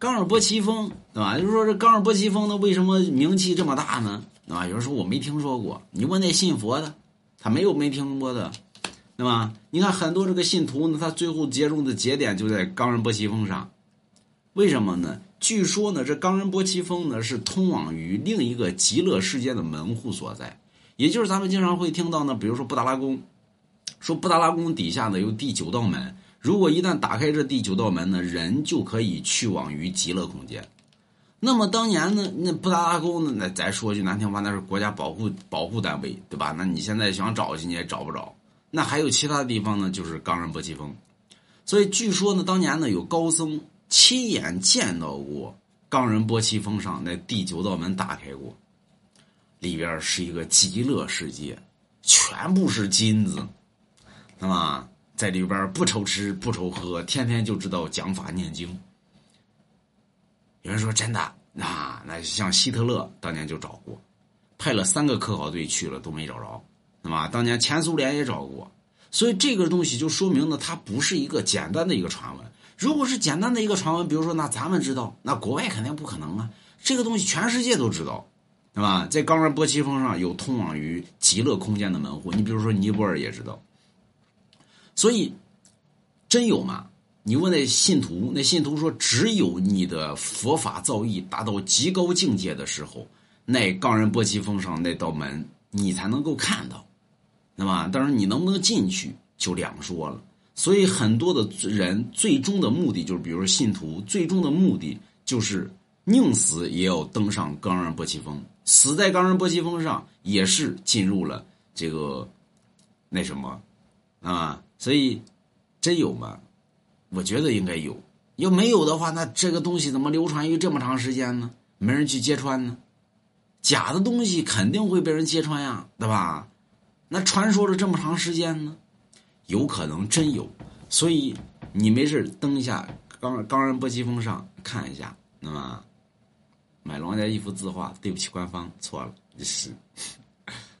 冈仁波齐峰，对吧？就是说这冈仁波齐峰呢，为什么名气这么大呢？对吧？有人说我没听说过，你问那信佛的，他没有没听过的，对吧？你看很多这个信徒呢，他最后结中的节点就在冈仁波齐峰上，为什么呢？据说呢，这冈仁波齐峰呢是通往于另一个极乐世界的门户所在，也就是咱们经常会听到呢，比如说布达拉宫，说布达拉宫底下呢有第九道门，如果一旦打开这第九道门呢，人就可以去往于极乐空间。那么当年呢，那布达拉宫呢，那咱说句难听话，那是国家保护保护单位，对吧？那你现在想找去你也找不着。那还有其他地方呢，就是冈仁波齐峰。所以据说呢，当年呢有高僧。亲眼见到过冈仁波齐峰上那第九道门打开过，里边是一个极乐世界，全部是金子，那么在里边不愁吃不愁喝，天天就知道讲法念经。有人说真的，那那像希特勒当年就找过，派了三个科考队去了都没找着，那么当年前苏联也找过，所以这个东西就说明呢，它不是一个简单的一个传闻。如果是简单的一个传闻，比如说，那咱们知道，那国外肯定不可能啊。这个东西全世界都知道，对吧？在冈仁波齐峰上有通往于极乐空间的门户。你比如说，尼泊尔也知道。所以，真有吗？你问那信徒，那信徒说，只有你的佛法造诣达到极高境界的时候，那冈仁波齐峰上那道门你才能够看到，那么，当然你能不能进去就两说了。所以很多的人最终的目的就是，比如信徒最终的目的就是宁死也要登上冈仁波齐峰，死在冈仁波齐峰上也是进入了这个那什么啊？所以真有吗？我觉得应该有。要没有的话，那这个东西怎么流传于这么长时间呢？没人去揭穿呢？假的东西肯定会被人揭穿呀，对吧？那传说了这么长时间呢？有可能真有，所以你没事登一下冈冈仁波齐峰上看一下，那么买王家一幅字画，对不起官方，错了，是。